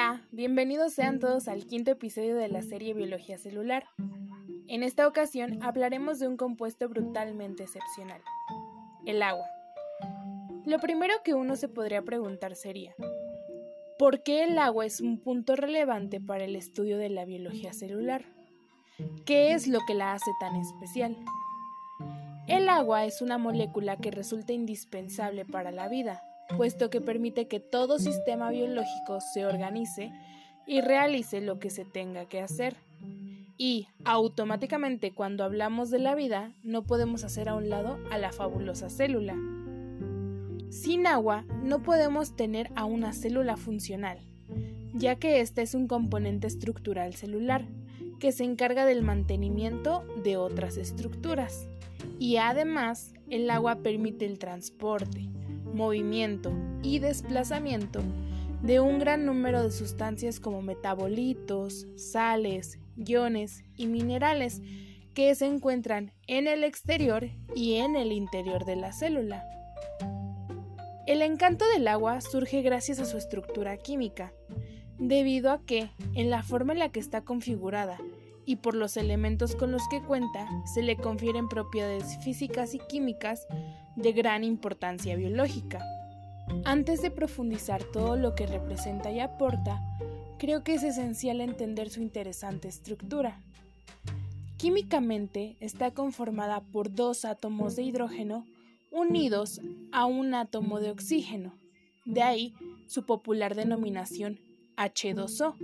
Hola, bienvenidos sean todos al quinto episodio de la serie Biología Celular. En esta ocasión hablaremos de un compuesto brutalmente excepcional, el agua. Lo primero que uno se podría preguntar sería, ¿por qué el agua es un punto relevante para el estudio de la biología celular? ¿Qué es lo que la hace tan especial? El agua es una molécula que resulta indispensable para la vida, puesto que permite que todo sistema biológico se organice y realice lo que se tenga que hacer. Y automáticamente cuando hablamos de la vida no podemos hacer a un lado a la fabulosa célula. Sin agua no podemos tener a una célula funcional, ya que ésta es un componente estructural celular que se encarga del mantenimiento de otras estructuras. Y además, el agua permite el transporte, movimiento y desplazamiento de un gran número de sustancias como metabolitos, sales, iones y minerales que se encuentran en el exterior y en el interior de la célula. El encanto del agua surge gracias a su estructura química, debido a que, en la forma en la que está configurada y por los elementos con los que cuenta, se le confieren propiedades físicas y químicas de gran importancia biológica. Antes de profundizar todo lo que representa y aporta, creo que es esencial entender su interesante estructura. Químicamente está conformada por dos átomos de hidrógeno unidos a un átomo de oxígeno, de ahí su popular denominación H2O.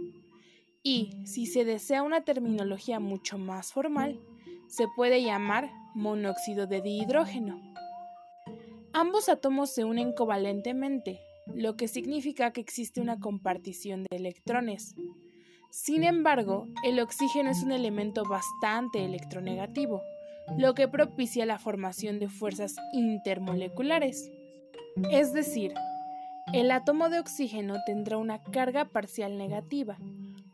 Y, si se desea una terminología mucho más formal, se puede llamar monóxido de dihidrógeno. Ambos átomos se unen covalentemente, lo que significa que existe una compartición de electrones. Sin embargo, el oxígeno es un elemento bastante electronegativo, lo que propicia la formación de fuerzas intermoleculares. Es decir, el átomo de oxígeno tendrá una carga parcial negativa,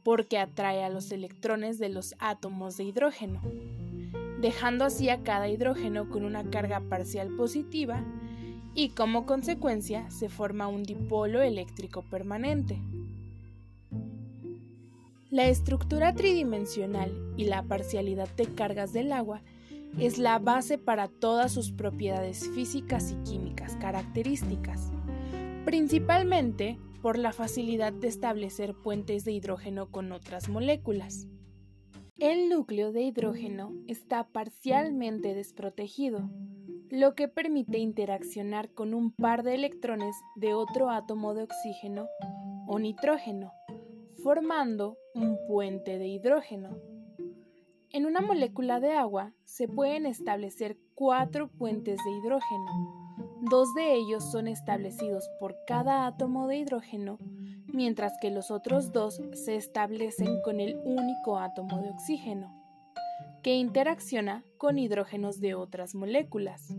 porque atrae a los electrones de los átomos de hidrógeno, dejando así a cada hidrógeno con una carga parcial positiva y como consecuencia se forma un dipolo eléctrico permanente. La estructura tridimensional y la parcialidad de cargas del agua es la base para todas sus propiedades físicas y químicas características, principalmente por la facilidad de establecer puentes de hidrógeno con otras moléculas. El núcleo de hidrógeno está parcialmente desprotegido, lo que permite interaccionar con un par de electrones de otro átomo de oxígeno o nitrógeno, formando un puente de hidrógeno. En una molécula de agua se pueden establecer cuatro puentes de hidrógeno. Dos de ellos son establecidos por cada átomo de hidrógeno, mientras que los otros dos se establecen con el único átomo de oxígeno que interacciona con hidrógenos de otras moléculas.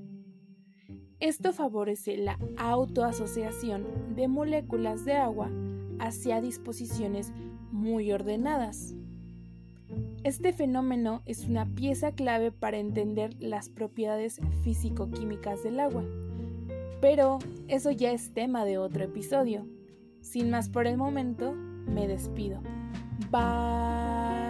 Esto favorece la autoasociación de moléculas de agua hacia disposiciones muy ordenadas. Este fenómeno es una pieza clave para entender las propiedades físico-químicas del agua, pero eso ya es tema de otro episodio. Sin más por el momento, me despido. Bye.